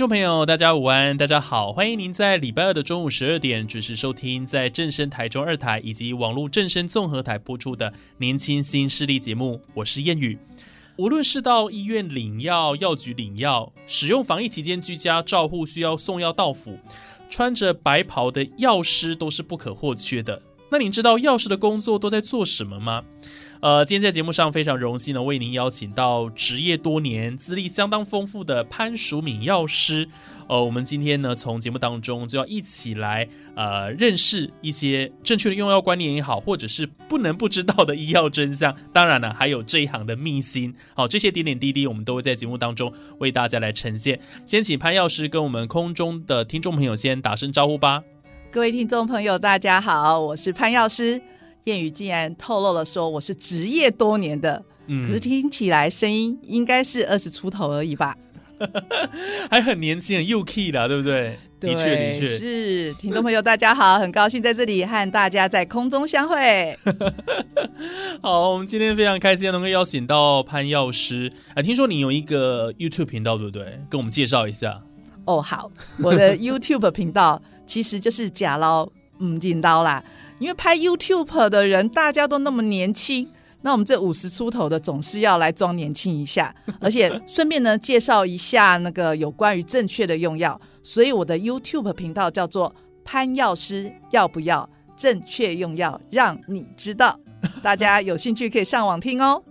众朋友，大家午安，大家好，欢迎您在礼拜二的中午十二点准时收听，在正声台中二台以及网络正声综合台播出的《年轻新势力》节目，我是燕语。无论是到医院领药、药局领药，使用防疫期间居家照护需要送药到府，穿着白袍的药师都是不可或缺的。那您知道药师的工作都在做什么吗？呃，今天在节目上非常荣幸呢为您邀请到职业多年、资历相当丰富的潘淑敏药师。呃，我们今天呢，从节目当中就要一起来呃认识一些正确的用药观念也好，或者是不能不知道的医药真相。当然呢，还有这一行的秘辛。好，这些点点滴滴，我们都会在节目当中为大家来呈现。先请潘药师跟我们空中的听众朋友先打声招呼吧。各位听众朋友，大家好，我是潘药师。谚语竟然透露了说我是职业多年的，嗯可是听起来声音应该是二十出头而已吧？还很年轻，很幼 key 啦，对不对？的确，的确。是听众朋友大家好，很高兴在这里和大家在空中相会。好，我们今天非常开心能够邀请到潘药师。啊，听说你有一个 YouTube 频道，对不对？跟我们介绍一下。哦，好，我的 YouTube 频道其实就是假捞嗯进刀啦，因为拍 YouTube 的人大家都那么年轻。那我们这五十出头的总是要来装年轻一下，而且顺便呢介绍一下那个有关于正确的用药，所以我的 YouTube 频道叫做潘药师要不要正确用药，让你知道。大家有兴趣可以上网听哦。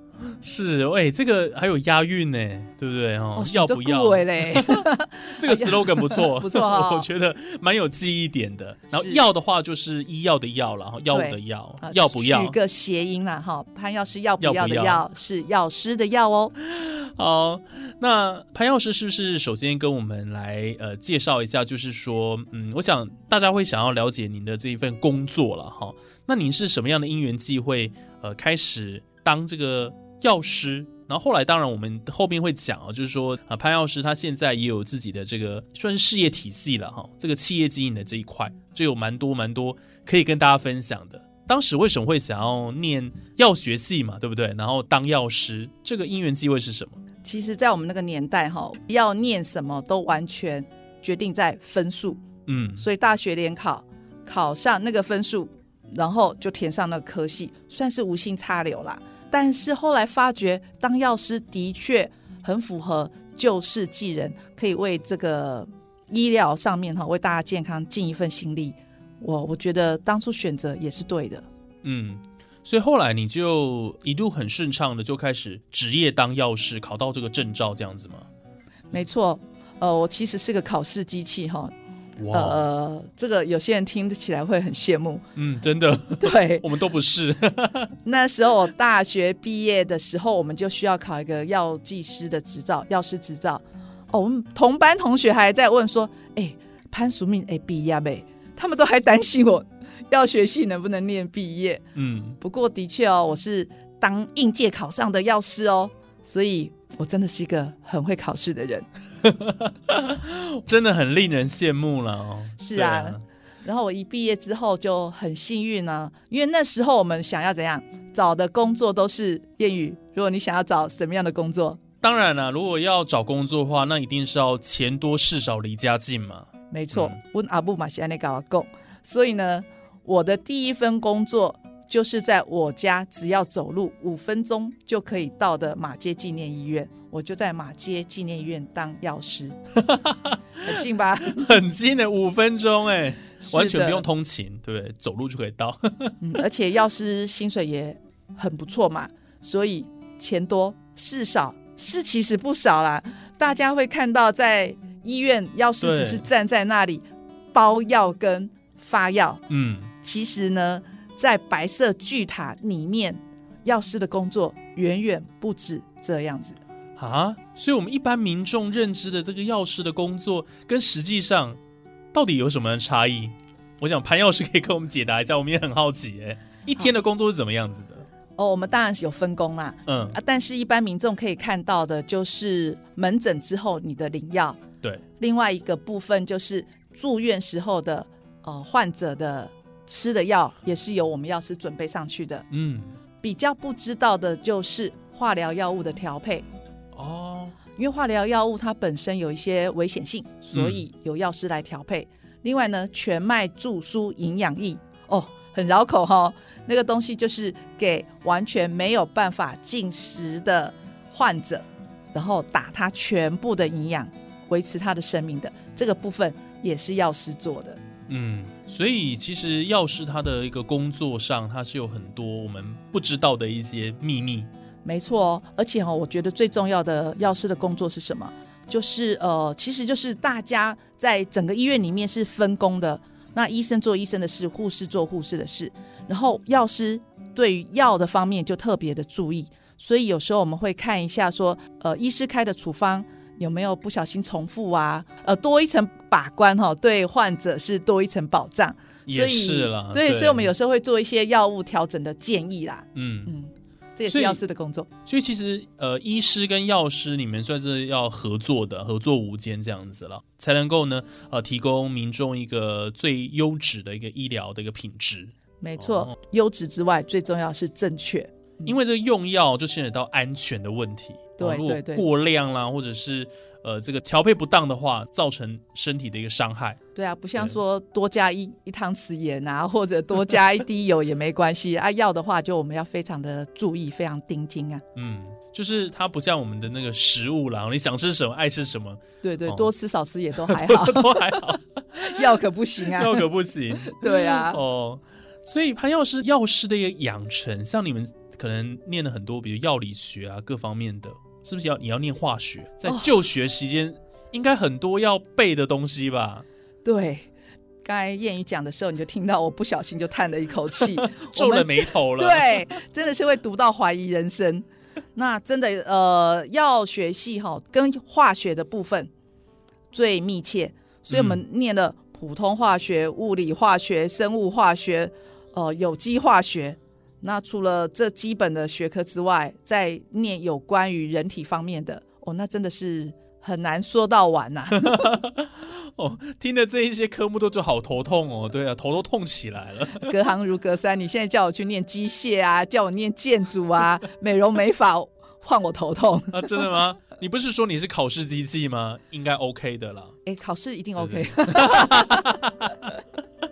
是，喂，这个还有押韵呢，对不对？哦，要不要？哎嘞？这个 slogan 不错，不错哦我觉得蛮有记忆点的。然后是药的话就是医药的药了，然后药物的药，啊要不要取？个谐音啦，哈，潘药师要不要的要不要药是药师的药哦。好，那潘药师是不是首先跟我们来呃介绍一下？就是说，嗯，我想大家会想要了解您的这一份工作了哈。那您是什么样的因缘际会呃开始当这个药师？然后后来，当然我们后面会讲啊，就是说啊，潘药师他现在也有自己的这个算是事业体系了哈，这个企业经营的这一块，就有蛮多蛮多可以跟大家分享的。当时为什么会想要念药学系嘛，对不对？然后当药师，这个因缘机会是什么？其实，在我们那个年代，哈，要念什么都完全决定在分数，嗯，所以大学联考考上那个分数，然后就填上那个科系，算是无心插柳啦。但是后来发觉，当药师的确很符合救世济人，可以为这个医疗上面哈，为大家健康尽一份心力。我我觉得当初选择也是对的。嗯，所以后来你就一度很顺畅的就开始职业当药师，考到这个证照这样子吗？没错，呃，我其实是个考试机器哈，哇，呃，这个有些人听起来会很羡慕。嗯，真的，对，我们都不是，那时候我大学毕业的时候，我们就需要考一个药剂师的执照，药师执照。哦，我们同班同学还在问说：“哎，潘淑敏，哎，毕业没？”他们都还担心我药学系能不能念毕业。嗯，不过的确哦，我是当应届考上的药师哦，所以我真的是一个很会考试的人。真的很令人羡慕了哦。是啊，然后我一毕业之后就很幸运呢、因为那时候我们想要怎样找的工作都是谚语。如果你想要找什么样的工作，当然了，如果要找工作的话，那一定是要钱多事少离家近嘛。没错嗯，问阿布马西安内搞阿贡。所以呢，我的第一份工作就是在我家只要走路五分钟就可以到的马街纪念医院，我就在马街纪念医院当药师，很近吧？很近的五分钟哎，完全不用通勤，对不对？走路就可以到。嗯，而且药师薪水也很不错嘛，所以钱多事少，是其实不少啦。大家会看到在医院药师只是站在那里包药跟发药，嗯，其实呢，在白色巨塔里面，药师的工作远远不止这样子。啊，所以我们一般民众认知的这个药师的工作，跟实际上到底有什么差异？我想潘药师可以跟我们解答一下，我们也很好奇，哎，一天的工作是怎么样子的？哦，我们当然是有分工啦，嗯，啊，但是一般民众可以看到的就是门诊之后你的领药，对，另外一个部分就是住院时候的呃患者的吃的药，也是由我们药师准备上去的。嗯，比较不知道的就是化疗药物的调配，哦，因为化疗药物它本身有一些危险性，所以由药师来调配。另外呢，全麦注输营养液哦，很绕口哈、那个东西就是给完全没有办法进食的患者，然后打他全部的营养，维持他的生命的这个部分也是药师做的。嗯，所以其实药师他的一个工作上，他是有很多我们不知道的一些秘密。没错，而且哦，我觉得最重要的药师的工作是什么？就是呃，其实就是大家在整个医院里面是分工的。那医生做医生的事，护士做护士的事，然后药师对于药的方面就特别的注意。所以有时候我们会看一下说，呃，医师开的处方有没有不小心重复啊？呃，多一层把关哈、对患者是多一层保障。所也以是了，对，所以我们有时候会做一些药物调整的建议啦。嗯，嗯，这也是药师的工作。所以其实呃，医师跟药师你们算是要合作的，合作无间这样子了，才能够呢呃提供民众一个最优质的一个医疗的一个品质。没错哦，优质之外，最重要是正确。因为这个用药就牵扯到安全的问题，对哦如果对对过量啦，或者是呃这个调配不当的话，造成身体的一个伤害。对啊，不像对说多加一一汤匙盐啊，或者多加一滴油也没关系啊。要的话，就我们要非常的注意，非常盯紧啊。嗯，就是它不像我们的那个食物啦，你想吃什么爱吃什么，对对，哦多吃少吃也都 还好，都还好，药可不行啊。药可不行。对啊，哦，所以潘药师药师的一个养成，像你们可能念了很多，比如药理学啊各方面的，是不是要你要念化学？在哦就学期间，应该很多要背的东西吧？对。刚才谚语讲的时候，你就听到我不小心就叹了一口气，皱了眉头了。，对，真的是会读到怀疑人生。那真的呃，药学系哈跟化学的部分最密切，所以我们念了普通化学、物理化学、生物化学、呃有机化学。那除了这基本的学科之外，再念有关于人体方面的哦，那真的是很难说到完呐、哦，听的这一些科目都就好头痛哦。对啊，头都痛起来了。隔行如隔山。你现在叫我去念机械啊，叫我念建筑啊，美容美发，换我头痛。啊，真的吗？你不是说你是考试机器吗？应该 OK 的啦。哎，考试一定 OK。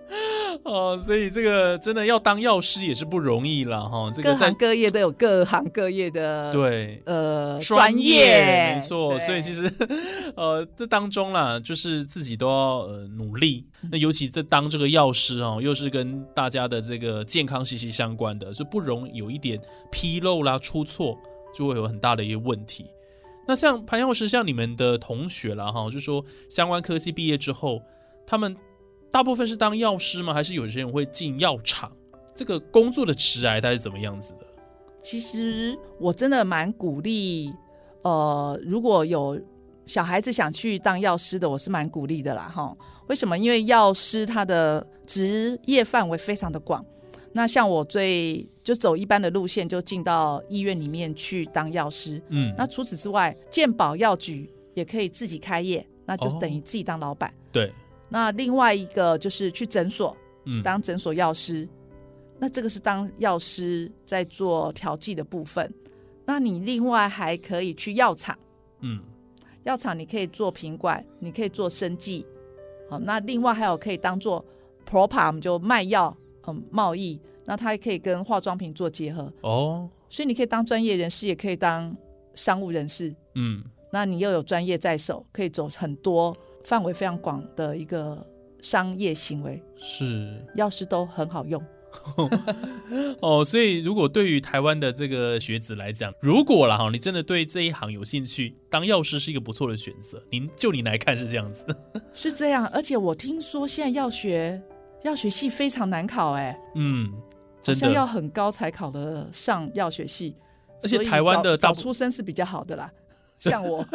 哦，所以这个真的要当药师也是不容易了。哈。这个在各行各业都有各行各业的对呃专业，没错。所以其实呃，这当中啦，就是自己都要呃努力。那尤其这当这个药师哦，又是跟大家的这个健康息息相关的，所以不容有一点纰漏啦、出错，就会有很大的一个问题。那像潘药师，像你们的同学啦，哈，就说相关科系毕业之后，他们大部分是当药师吗？还是有些人会进药厂？这个工作的职涯它是怎么样子的？其实我真的蛮鼓励，呃，如果有小孩子想去当药师的，我是蛮鼓励的啦，哈。为什么？因为药师他的职业范围非常的广。那像我最就走一般的路线，就进到医院里面去当药师。嗯，那除此之外，健保药局也可以自己开业，那就哦等于自己当老板。对，那另外一个就是去诊所，嗯，当诊所药师，那这个是当药师在做调剂的部分。那你另外还可以去药厂，嗯。药厂你可以做品管，你可以做生技，好，那另外还有可以当做 ProPa，我们就卖药，嗯，贸易，那它也可以跟化妆品做结合，哦，所以你可以当专业人士，也可以当商务人士。嗯那你又有专业在手，可以走很多范围非常广的一个商业行为，是药师都很好用。哦，所以如果对于台湾的这个学子来讲，如果了哈，你真的对这一行有兴趣，当药师是一个不错的选择。您就你来看是这样子，是这样，而且我听说现在药学药学系非常难考，哎，嗯，好真像要，很高才考得上药学系，而且台湾的早出生是比较好的啦。像我，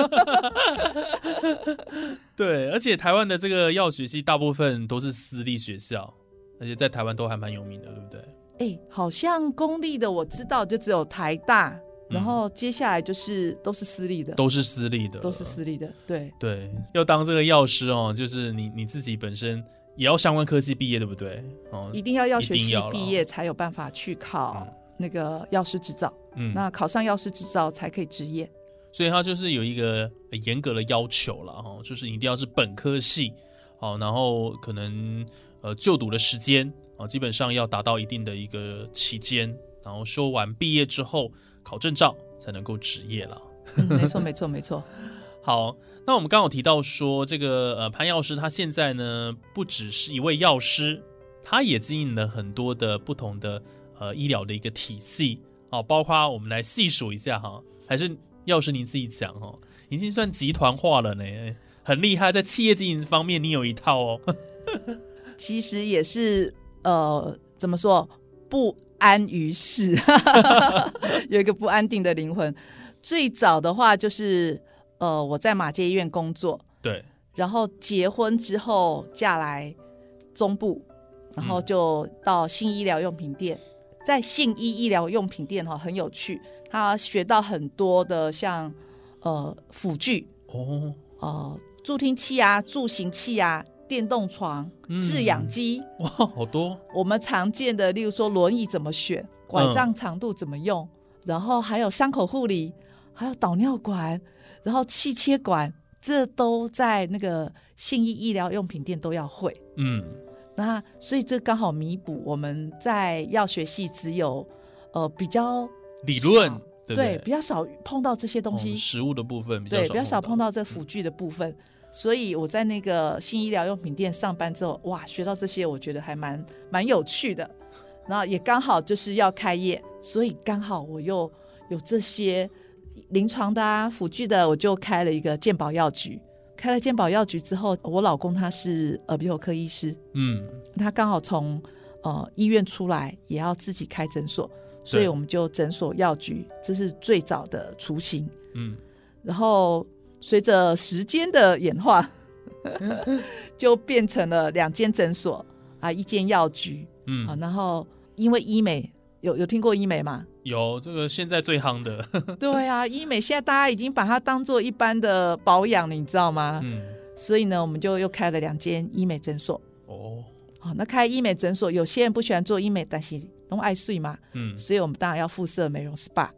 对，而且台湾的这个药学系大部分都是私立学校，而且在台湾都还蛮有名的，对不对？哎、好像公立的我知道就只有台大，然后接下来就是都是私立的，嗯都是私立的，都是私立的，对。对，要当这个药师哦，就是你你自己本身也要相关科系毕业，对不对？哦，一定要药学系毕业才有办法去考那个药师执照，嗯，那考上药师执照才可以执业。所以他就是有一个呃严格的要求了哈，就是一定要是本科系好，然后可能呃就读的时间啊，基本上要达到一定的一个期间，然后修完毕业之后考证照才能够执业了。嗯，没错，没错，没错。好，那我们刚好提到说，这个呃潘药师他现在呢不只是一位药师，他也经营了很多的不同的呃医疗的一个体系哦，包括我们来细数一下哈，还是药师您自己讲哦，已经算集团化了呢，很厉害，在企业经营方面你有一套哦。其实也是呃，怎么说不安于世，有一个不安定的灵魂。最早的话就是呃，我在马街医院工作，对，然后结婚之后嫁来中部，然后就到新医疗用品店，在信医医疗用品店哈很有趣，他学到很多的像呃辅具，哦，呃助听器啊、助行器啊、电动床、嗯。制氧机，哇，好多，我们常见的，例如说轮椅怎么选，拐杖长度怎么用，然后还有伤口护理，还有导尿管，然后气切管，这都在那个信义医疗用品店都要会。嗯，那所以这刚好弥补我们在药学系只有呃比较理论少对对？比较少碰到这些东西，哦食物的部分比较对，比较少碰到到这辅具的部分。所以我在那个新医疗用品店上班之后，哇，学到这些，我觉得还蛮蛮有趣的。然后也刚好就是要开业，所以刚好我又有这些临床的啊、辅具的，我就开了一个健保药局。开了健保药局之后，我老公他是耳鼻喉科医师，嗯，他刚好从呃医院出来，也要自己开诊所，所以我们就诊所药局，这是最早的雏形。嗯，然后随着时间的演化，就变成了两间诊所啊，一间药局嗯啊。然后因为医美有有听过医美吗？有这个现在最夯的，对啊，医美现在大家已经把它当做一般的保养了，你知道吗？嗯，所以呢，我们就又开了两间医美诊所。哦，好，那开医美诊所，有些人不喜欢做医美，但是都爱睡嘛，嗯，所以我们当然要附设美容 SPA。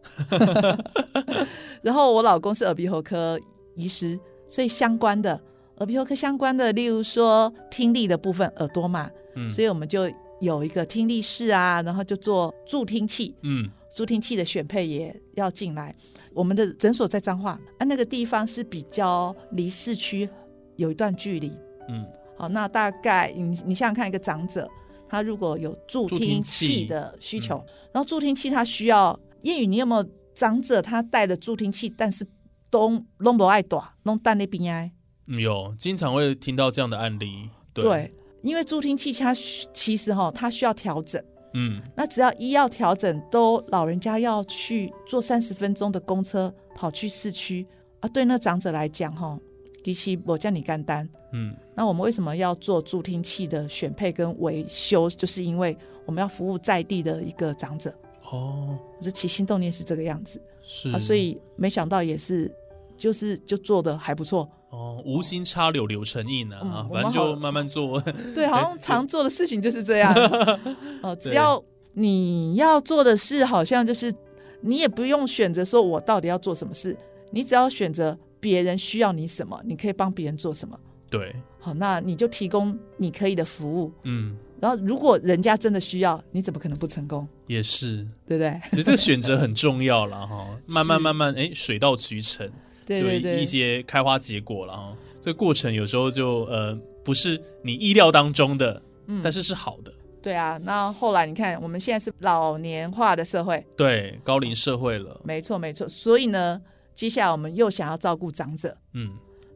然后我老公是耳鼻喉科医师，所以相关的耳鼻喉科相关的，例如说听力的部分，耳朵嘛，嗯，所以我们就有一个听力室啊，然后就做助听器，嗯，助听器的选配也要进来。我们的诊所在彰化，啊，那个地方是比较离市区有一段距离。嗯，好，那大概你你想想看，一个长者他如果有助助听听器器的需求，然后助听器他需要，谚语你有没有长者他带了助听器，但是都弄不爱短，弄蛋那边哀？嗯有经常会听到这样的案例，对，对，因为助听器它其实哈、它需要调整，嗯，那只要医药调整，都老人家要去坐三十分钟的公车跑去市区啊，对那长者来讲哈、其实我叫你干单。嗯，那我们为什么要做助听器的选配跟维修？就是因为我们要服务在地的一个长者，哦，这起心动念是这个样子是啊，所以没想到也是，就是就做的还不错。哦，无心插柳柳成荫啊，嗯啊反正就慢慢做，对，好像常做的事情就是这样。哦，只要你要做的事，好像就是你也不用选择说我到底要做什么事，你只要选择别人需要你什么，你可以帮别人做什么。对，好，那你就提供你可以的服务。嗯，然后，如果人家真的需要，你怎么可能不成功？也是，对不对？其实这个选择很重要了哈，慢慢慢慢，哎，水到渠成，就对对对，一些开花结果了哈。这个过程有时候就呃不是你意料当中的，嗯。但是是好的，对啊，那后来你看，我们现在是老年化的社会，对，高龄社会了，没错没错。所以呢，接下来我们又想要照顾长者，嗯，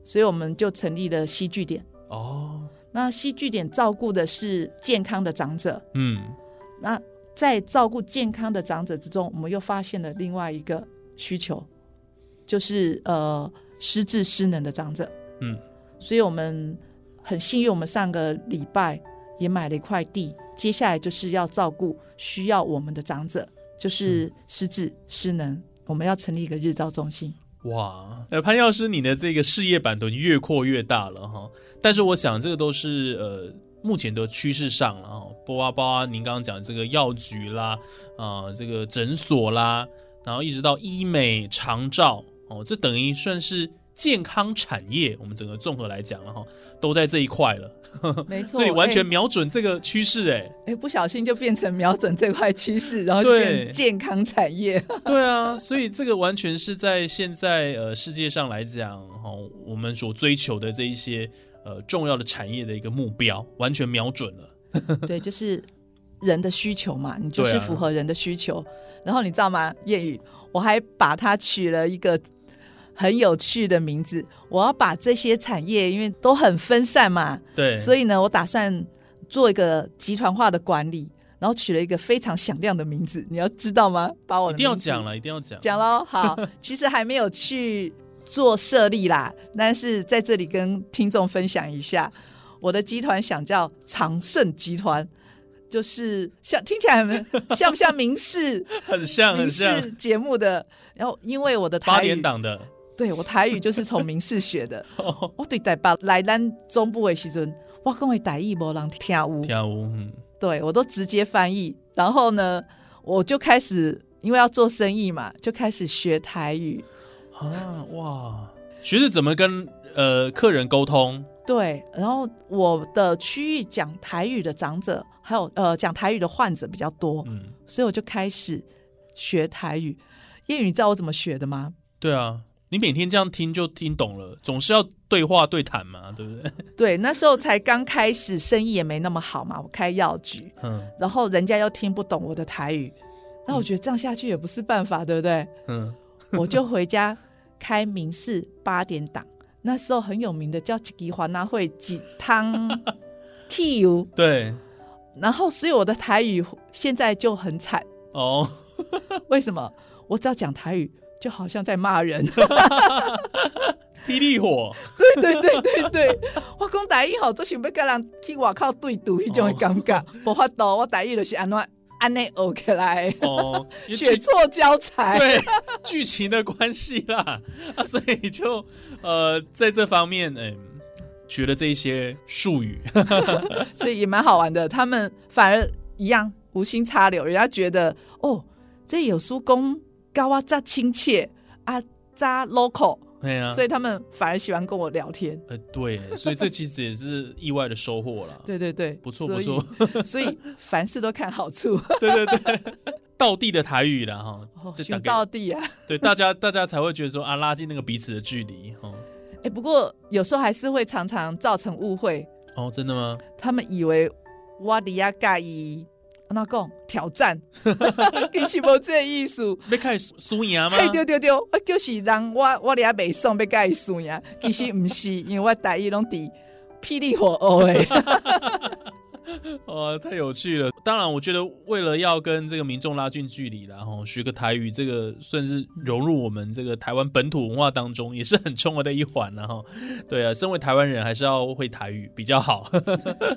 所以我们就成立了西据点。哦，那西据点照顾的是健康的长者，嗯，那在照顾健康的长者之中，我们又发现了另外一个需求，就是呃失智失能的长者。嗯，所以我们很幸运，我们上个礼拜也买了一块地，接下来就是要照顾需要我们的长者，就是失智失能，我们要成立一个日照中心。哇，呃，潘药师，你的这个事业版图越扩越大了哈。但是我想，这个都是呃目前的趋势上了哈。包括包括您刚刚讲这个药局啦，啊、这个诊所啦，然后一直到医美长照哦，这等于算是健康产业。我们整个综合来讲了哈，都在这一块了，没错，所以完全哎瞄准这个趋势哎。哎、不小心就变成瞄准这块趋势，然后变成健康产业。对啊，所以这个完全是在现在呃世界上来讲，哈、我们所追求的这一些呃重要的产业的一个目标，完全瞄准了。对，就是人的需求嘛，你就是符合人的需求。然后你知道吗？谚语，我还把它取了一个很有趣的名字。我要把这些产业，因为都很分散嘛，对，所以呢，我打算做一个集团化的管理，然后取了一个非常响亮的名字。你要知道吗？把我一定要讲了，一定要讲。讲喽，好，其实还没有去做设立啦，但是在这里跟听众分享一下，我的集团想叫长盛集团，就是像听起来很 像不像民视很像，很像视节目的？然后因为我的八台语，点档的。对我台语就是从明视学的，我对台北来咱中部的时阵，我讲的台语无人听有，跳舞，嗯，对我都直接翻译，然后呢，我就开始因为要做生意嘛，就开始学台语。啊，哇，学着怎么跟呃客人沟通，对，然后我的区域讲台语的长者，还有呃讲台语的患者比较多，嗯，所以我就开始学台语。谚语，你知道我怎么学的吗？对啊，你每天这样听就听懂了，总是要对话对谈嘛，对不对？对，那时候才刚开始，生意也没那么好嘛，我开药局，嗯然后人家又听不懂我的台语，那我觉得这样下去也不是办法，对不对？嗯，我就回家开民视八点档，那时候很有名的叫吉华纳会几汤 Q，对，然后所以我的台语现在就很惨。哦，为什么？我只要讲台语，就好像在骂人。霹雳火，对对对对对，我讲台语吼，做想要跟人去外口对赌迄种的感觉，无法度。我台语就是安怎安尼学起来，哦，学错教材。对剧情的关系啦，啊，所以就呃在这方面，哎、学了这一些术语，所以也蛮好玩的。他们反而一样无心插柳，人家觉得哦，这有叔公高啊，扎亲切啊，扎 local，、对啊，所以他们反而喜欢跟我聊天。呃对，所以这其实也是意外的收获啦。对对对，不错不错，所以凡事都看好处，对对对，道地的台语了哈，哦，寻就到地啊。对大家大家才会觉得说啊，拉近那个彼此的距离哈。哎，不过有时候还是会常常造成误会，哦，真的吗？他们以为我底下介意，那讲挑战，其实无这个意思。要开始输赢吗？嘿，对对对，我就是人，我我俩袂爽，要介意输赢。其实毋是，因为我台语拢伫霹雳火学的。哦，太有趣了！当然，我觉得为了要跟这个民众拉近距离，然后学个台语，这个算是融入我们这个台湾本土文化当中，也是很重要的一环然后，对啊，身为台湾人，还是要会台语比较好。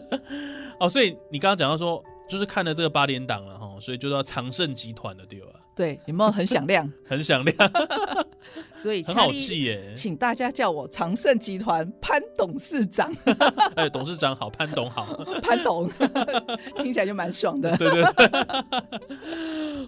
哦，所以你刚刚讲到说，就是看了这个八点档了哈，所以就要长盛集团的对吧？对，有没有很响亮？很响亮，所以很好记耶。请大家叫我长盛集团潘董事长，哎，董事长好，潘董好。潘董，听起来就蛮爽的。对对对，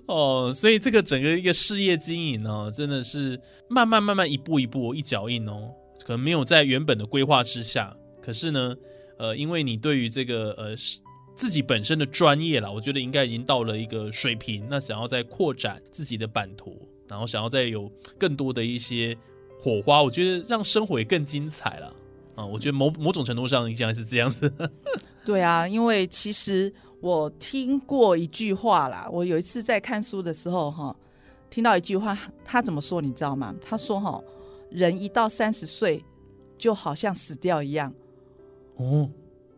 哦，所以这个整个一个事业经营呢、真的是慢慢慢慢一步一步一脚印哦，可能没有在原本的规划之下，可是呢，呃，因为你对于这个呃是自己本身的专业啦，我觉得应该已经到了一个水平，那想要再扩展自己的版图，然后想要再有更多的一些火花，我觉得让生活也更精彩了。啊，我觉得某某种程度上应该是这样子。对啊，因为其实我听过一句话啦，我有一次在看书的时候哈，听到一句话，他怎么说你知道吗？他说哈，人一到三十岁就好像死掉一样，哦，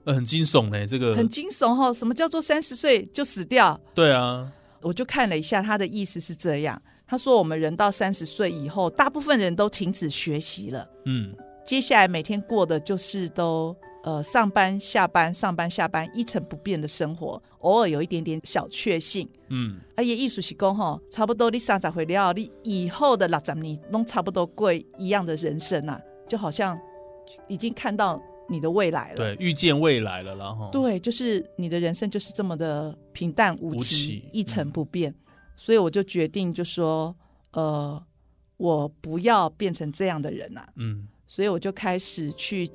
呃很惊悚呢，这个很惊悚哈。什么叫做三十岁就死掉？对啊，我就看了一下，他的意思是这样。他说，我们人到三十岁以后，大部分人都停止学习了，嗯接下来每天过的就是都呃上班下班上班下班一成不变的生活，偶尔有一点点小确幸。嗯，啊，也艺术是讲吼，差不多你三十岁了，你以后的六十年都差不多过一样的人生啊，就好像已经看到你的未来了。对，预见未来了然后。对，就是你的人生就是这么的平淡无无奇，奇一成不变。所以我就决定就说，呃，我不要变成这样的人啊。嗯所以我就开始去，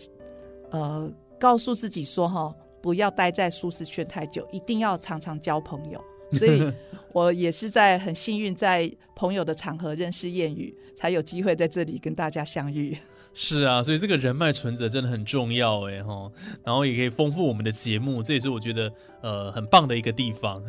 呃，告诉自己说，哈，不要待在舒适圈太久，一定要常常交朋友。所以我也是在很幸运，在朋友的场合认识谚语，才有机会在这里跟大家相遇。是啊，所以这个人脉存折真的很重要哎哈，然后也可以丰富我们的节目，这也是我觉得呃很棒的一个地方。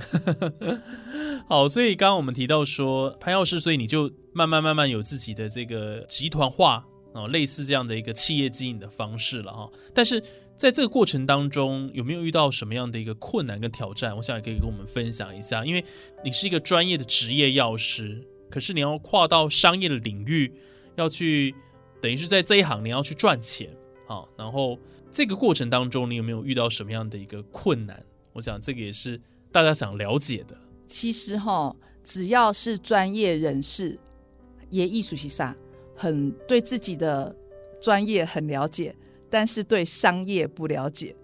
好，所以刚刚我们提到说潘药师，所以你就慢慢慢慢有自己的这个集团化哦，类似这样的一个企业经营的方式了哈。但是在这个过程当中，有没有遇到什么样的一个困难跟挑战？我想也可以跟我们分享一下，因为你是一个专业的职业药师，可是你要跨到商业的领域，要去。等于是在这一行你要去赚钱啊，然后这个过程当中你有没有遇到什么样的一个困难？我想这个也是大家想了解的。其实哈，只要是专业人士，也艺术系上很对自己的专业很了解，但是对商业不了解。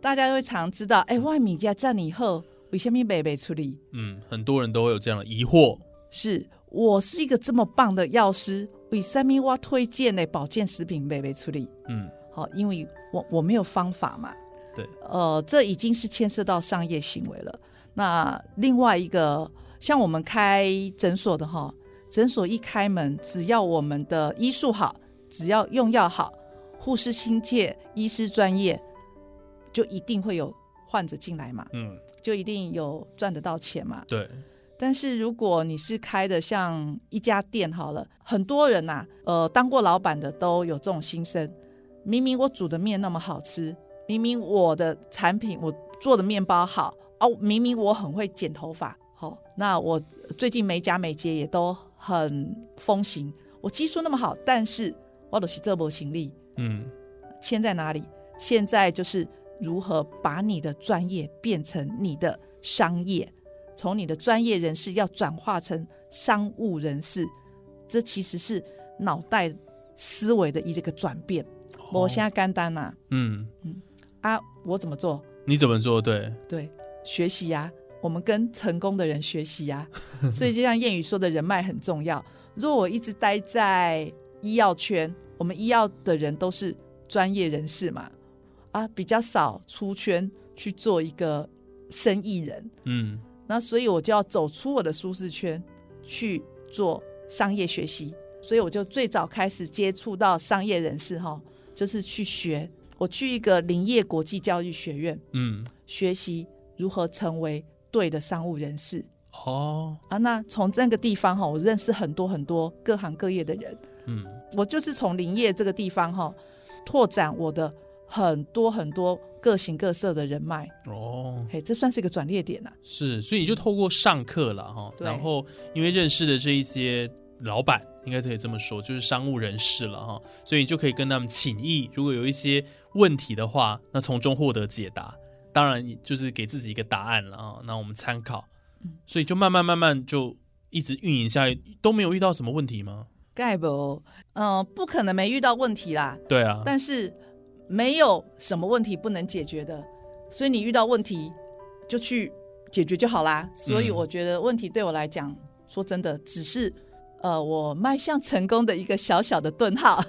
大家会常知道，哎，外米家站以后，为什么没被处理？嗯，很多人都会有这样的疑惑。是我是一个这么棒的药师，为什么我推荐的保健食品没被处理？嗯，好，因为我我没有方法嘛。对，呃，这已经是牵涉到商业行为了。那另外一个，像我们开诊所的哈，诊所一开门，只要我们的医术好，只要用药好，护士亲切，医师专业，就一定会有患者进来嘛，嗯，就一定有赚得到钱嘛。对，但是如果你是开的像一家店好了，很多人呐、呃，当过老板的都有这种心声。明明我煮的面那么好吃，明明我的产品我做的面包好哦，明明我很会剪头发，好、那我最近美甲美睫也都很风行，我技术那么好，但是我都是这波行李，嗯，签在哪里？现在就是如何把你的专业变成你的商业，从你的专业人士要转化成商务人士，这其实是脑袋思维的一个转变。我现在干单呐嗯嗯，啊，我怎么做？你怎么做？对，对，学习呀、我们跟成功的人学习呀、所以就像谚语说的，人脉很重要。如果我一直待在医药圈，我们医药的人都是专业人士嘛，啊，比较少出圈去做一个生意人。嗯，那所以我就要走出我的舒适圈，去做商业学习。所以我就最早开始接触到商业人士哈，就是去学。我去一个林业国际教育学院嗯，学习如何成为对的商务人士哦，啊。那从这个地方哈，我认识很多很多各行各业的人。嗯，我就是从林业这个地方哈，拓展我的很多很多各形各色的人脉。哦，嘿，这算是一个转捩点呐、啊是，所以你就透过上课了哈，然后因为认识的这一些老板，应该可以这么说，就是商务人士了哈，所以你就可以跟他们请益，如果有一些问题的话，那从中获得解答。当然，就是给自己一个答案了啊，那我们参考。所以就慢慢慢慢就一直运营下去，都没有遇到什么问题吗？盖不，嗯、不可能没遇到问题啦。对啊，但是没有什么问题不能解决的，所以你遇到问题就去解决就好啦。所以嗯我觉得问题对我来讲，说真的，只是呃我迈向成功的一个小小的顿号。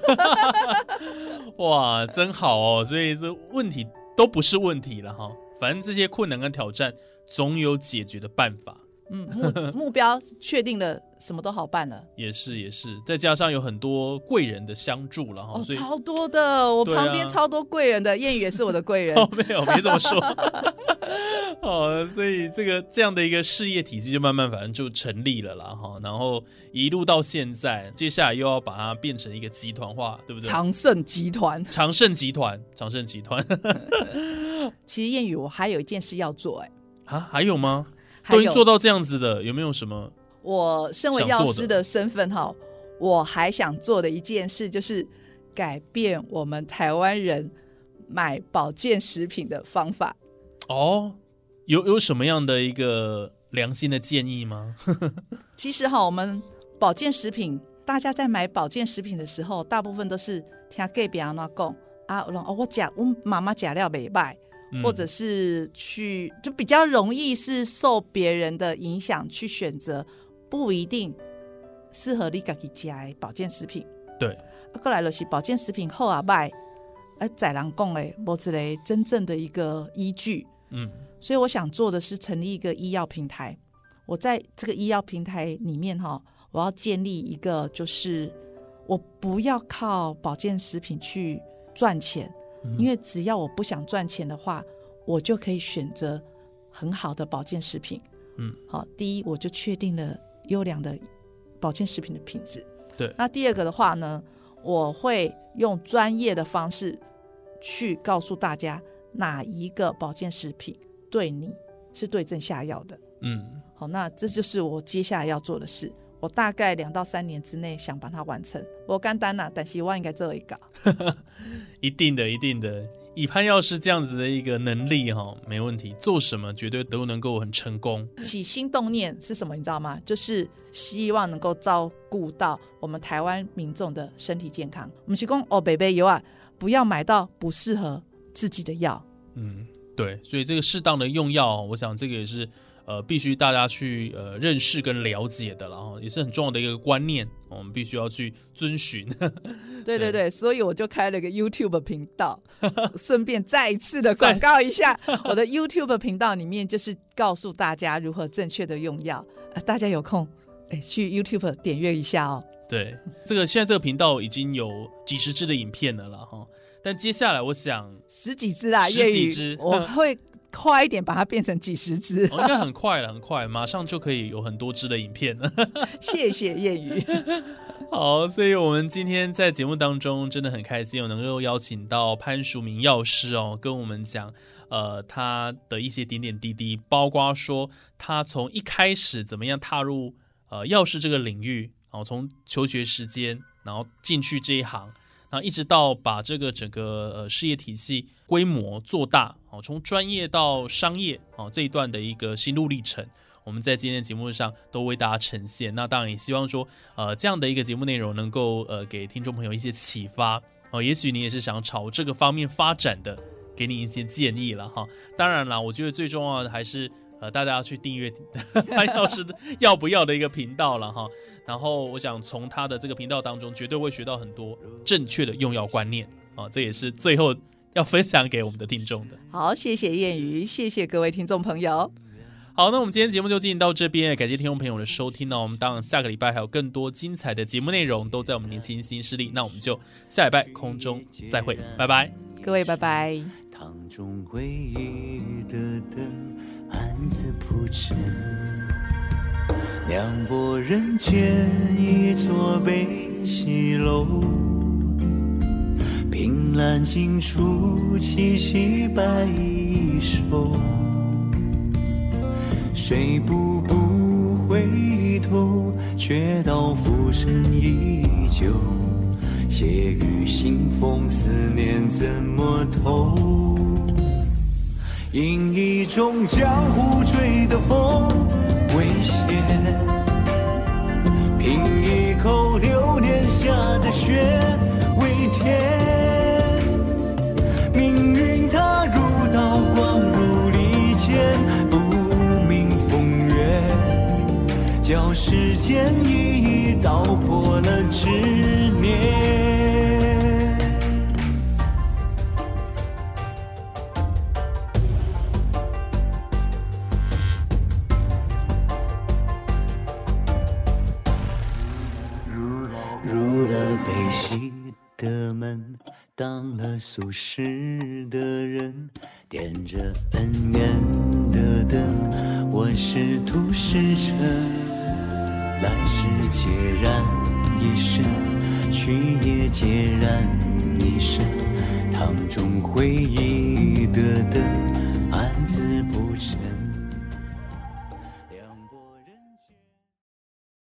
哇，真好哦！所以这问题都不是问题了哈，反正这些困难跟挑战总有解决的办法。嗯，目 目标确定了，什么都好办了。也是也是，再加上有很多贵人的相助了哈，哦，所以超多的，我对啊旁边超多贵人的，谚语也是我的贵人。哦，没有，没这么说。哦，所以这个这样的一个事业体系就慢慢反正就成立了啦哈，然后一路到现在，接下来又要把它变成一个集团化，对不对？长盛集团，长盛集团，长盛集团其实谚语我还有一件事要做、哎，啊，还有吗？都已经做到这样子的，有没有什么？我身为药师的身份哈，我还想做的一件事就是改变我们台湾人买保健食品的方法。哦，有有什么样的一个良心的建议吗？其实哈，我们保健食品，大家在买保健食品的时候，大部分都是听隔壁安怎讲啊，哦，我讲我妈妈假料没卖，嗯或者是去就比较容易是受别人的影响去选择不一定适合你自己家的保健食品。对，啊，过来就是保健食品后啊卖，而在人讲诶，无一类真正的一个依据。嗯所以我想做的是成立一个医药平台。我在这个医药平台里面哈，我要建立一个，就是我不要靠保健食品去赚钱，嗯因为只要我不想赚钱的话，我就可以选择很好的保健食品。嗯，好，第一我就确定了优良的保健食品的品质。对那第二个的话呢，我会用专业的方式去告诉大家哪一个保健食品对你是对症下药的。嗯，好，那这就是我接下来要做的事。我大概两到三年之内想把它完成。我干单呐，但希望应该做一搞。一定的，一定的。以潘药师这样子的一个能力哈，没问题，做什么绝对都能够很成功。起心动念是什么？你知道吗？就是希望能够照顾到我们台湾民众的身体健康。我们提供哦，北北有啊，不要买到不适合自己的药。嗯，对，所以这个适当的用药，我想这个也是呃必须大家去呃认识跟了解的然后，也是很重要的一个观念，我们必须要去遵循。对对对，所以我就开了个 YouTube 频道，顺便再一次的广告一下 我的 YouTube 频道里面就是告诉大家如何正确的用药。啊，大家有空哎去 YouTube 点阅一下哦。对，这个现在这个频道已经有几十支的影片了啦哈，但接下来我想、十几支啦，十几支我会快一点把它变成几十只。哦、应该很快了，很快，马上就可以有很多支的影片了。谢谢谚语。好，所以我们今天在节目当中真的很开心，有能够邀请到潘淑明药师哦，跟我们讲呃他的一些点点滴滴，包括说他从一开始怎么样踏入呃药师这个领域，然后从求学时间，然后进去这一行，那一直到把这个整个呃事业体系规模做大，哦，从专业到商业哦这一段的一个心路历程。我们在今天的节目上都为大家呈现。那当然也希望说，呃，这样的一个节目内容能够呃给听众朋友一些启发哦、也许你也是想朝这个方面发展的，给你一些建议了哈。当然啦，我觉得最重要的还是呃大家要去订阅 潘药师的要不要的一个频道了哈。然后我想从他的这个频道当中，绝对会学到很多正确的用药观念啊、这也是最后要分享给我们的听众的。好，谢谢谚语，谢谢各位听众朋友。好，那我们今天节目就进行到这边，感谢听众朋友的收听呢。我们当然下个礼拜还有更多精彩的节目内容都在我们年轻新势力，那我们就下礼拜空中再会，拜拜。各位拜拜。暗自铺陈。两拨人间一座悲喜楼，凭栏尽处凄凄白衣袖。谁步步回头，却道浮生依旧。血雨腥风，思念怎么透？饮一种江湖吹的风未歇，品一口流年下的雪为甜。命运它如刀，光如利剑，不明风月，叫时间一一道破了执俗世的人，点着恩怨的灯，我是土石沉，来世孑然一身，去也孑然一身，堂中回忆的灯，暗自不沉。